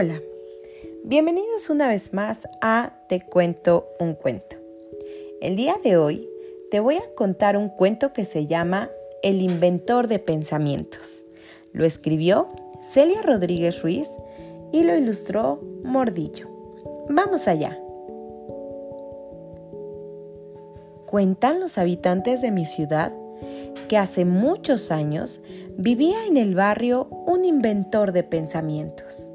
Hola, bienvenidos una vez más a Te cuento un cuento. El día de hoy te voy a contar un cuento que se llama El inventor de pensamientos. Lo escribió Celia Rodríguez Ruiz y lo ilustró Mordillo. Vamos allá. Cuentan los habitantes de mi ciudad que hace muchos años vivía en el barrio un inventor de pensamientos.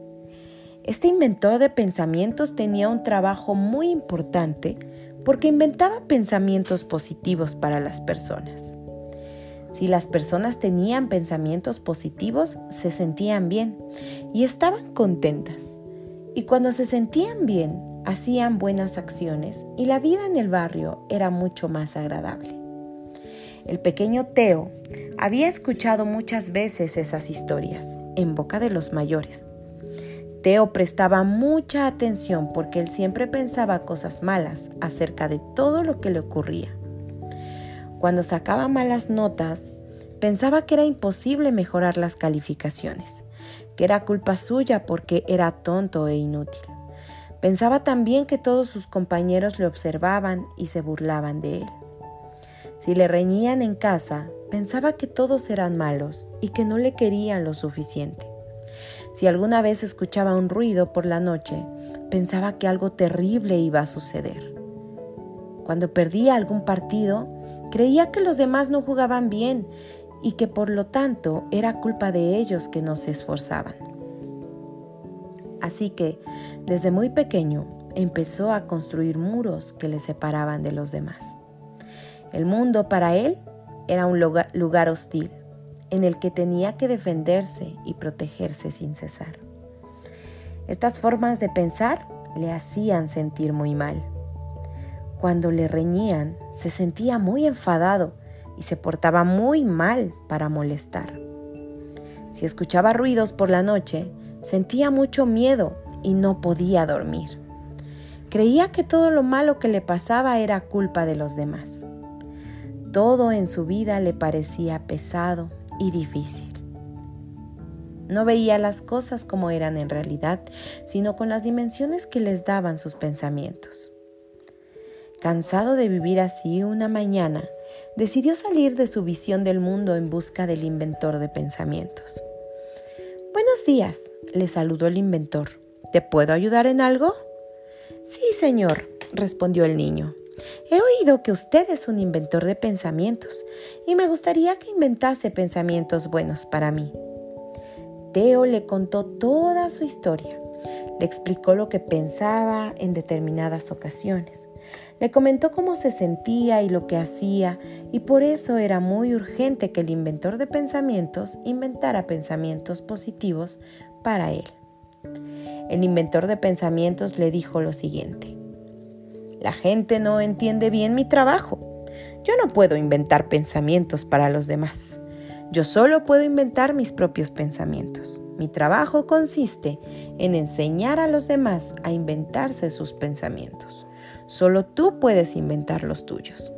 Este inventor de pensamientos tenía un trabajo muy importante porque inventaba pensamientos positivos para las personas. Si las personas tenían pensamientos positivos, se sentían bien y estaban contentas. Y cuando se sentían bien, hacían buenas acciones y la vida en el barrio era mucho más agradable. El pequeño Teo había escuchado muchas veces esas historias en boca de los mayores Teo prestaba mucha atención porque él siempre pensaba cosas malas acerca de todo lo que le ocurría. Cuando sacaba malas notas, pensaba que era imposible mejorar las calificaciones, que era culpa suya porque era tonto e inútil. Pensaba también que todos sus compañeros le observaban y se burlaban de él. Si le reñían en casa, pensaba que todos eran malos y que no le querían lo suficiente. Si alguna vez escuchaba un ruido por la noche, pensaba que algo terrible iba a suceder. Cuando perdía algún partido, creía que los demás no jugaban bien y que por lo tanto era culpa de ellos que no se esforzaban. Así que, desde muy pequeño, empezó a construir muros que le separaban de los demás. El mundo para él era un lugar, hostil, en el que tenía que defenderse y protegerse sin cesar. Estas formas de pensar le hacían sentir muy mal. Cuando le reñían, se sentía muy enfadado y se portaba muy mal para molestar. Si escuchaba ruidos por la noche, sentía mucho miedo y no podía dormir. Creía que todo lo malo que le pasaba era culpa de los demás. Todo en su vida le parecía pesado y difícil. No veía las cosas como eran en realidad, sino con las dimensiones que les daban sus pensamientos. Cansado de vivir así una mañana, decidió salir de su visión del mundo en busca del inventor de pensamientos. Buenos días, le saludó el inventor. ¿Te puedo ayudar en algo? Sí, señor, respondió el niño. Que usted es un inventor de pensamientos y me gustaría que inventase pensamientos buenos para mí. Teo le contó toda su historia. Le explicó lo que pensaba en determinadas ocasiones. Le comentó cómo se sentía y lo que hacía, y por eso era muy urgente que el inventor de pensamientos inventara pensamientos positivos para él. El inventor de pensamientos le dijo lo siguiente. La gente no entiende bien mi trabajo. Yo no puedo inventar pensamientos para los demás. Yo solo puedo inventar mis propios pensamientos. Mi trabajo consiste en enseñar a los demás a inventarse sus pensamientos. Solo tú puedes inventar los tuyos.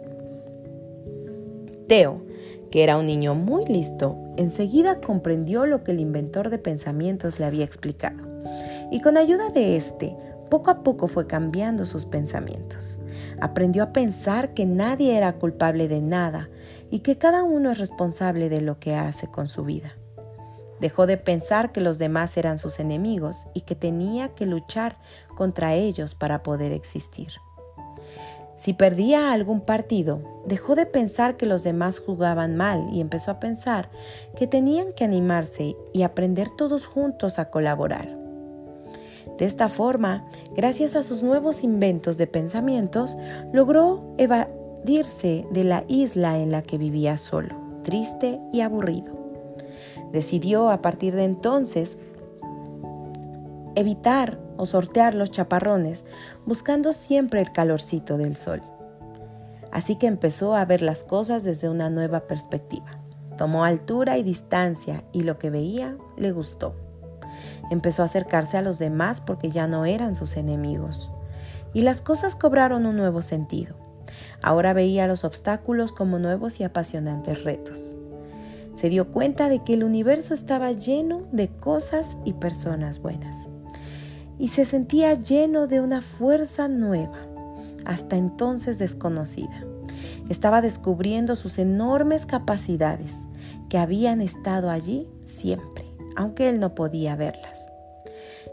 Teo, que era un niño muy listo, enseguida comprendió lo que el inventor de pensamientos le había explicado. Y con ayuda de éste, poco a poco fue cambiando sus pensamientos. Aprendió a pensar que nadie era culpable de nada y que cada uno es responsable de lo que hace con su vida. Dejó de pensar que los demás eran sus enemigos y que tenía que luchar contra ellos para poder existir. Si perdía algún partido, dejó de pensar que los demás jugaban mal y empezó a pensar que tenían que animarse y aprender todos juntos a colaborar. De esta forma, gracias a sus nuevos inventos de pensamientos, logró evadirse de la isla en la que vivía solo, triste y aburrido. Decidió a partir de entonces evitar o sortear los chaparrones, buscando siempre el calorcito del sol. Así que empezó a ver las cosas desde una nueva perspectiva. Tomó altura y distancia y lo que veía le gustó. Empezó a acercarse a los demás porque ya no eran sus enemigos. Y las cosas cobraron un nuevo sentido. Ahora veía los obstáculos como nuevos y apasionantes retos. Se dio cuenta de que el universo estaba lleno de cosas y personas buenas. y se sentía lleno de una fuerza nueva, hasta entonces desconocida. Estaba descubriendo sus enormes capacidades que habían estado allí siempre, aunque él no podía verlas.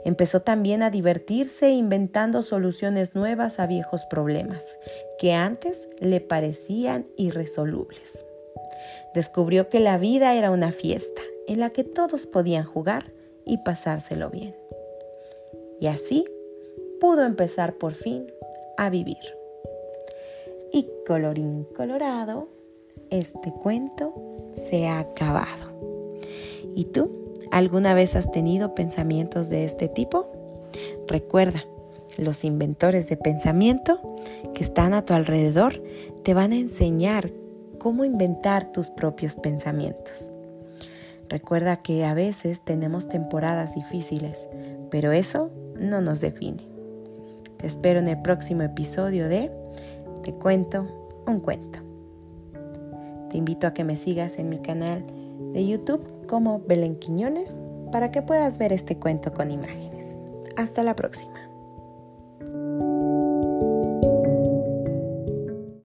Empezó también a divertirse inventando soluciones nuevas a viejos problemas que antes le parecían irresolubles. Descubrió que la vida era una fiesta en la que todos podían jugar y pasárselo bien. Y así pudo empezar por fin a vivir. Y colorín colorado, este cuento se ha acabado. ¿Y tú? ¿Alguna vez has tenido pensamientos de este tipo? Recuerda, los inventores de pensamiento que están a tu alrededor te van a enseñar cómo inventar tus propios pensamientos. Recuerda que a veces tenemos temporadas difíciles, pero eso no nos define. Te espero en el próximo episodio de Te cuento un cuento. Te invito a que me sigas en mi canal de YouTube como Belén Quiñones para que puedas ver este cuento con imágenes. Hasta la próxima.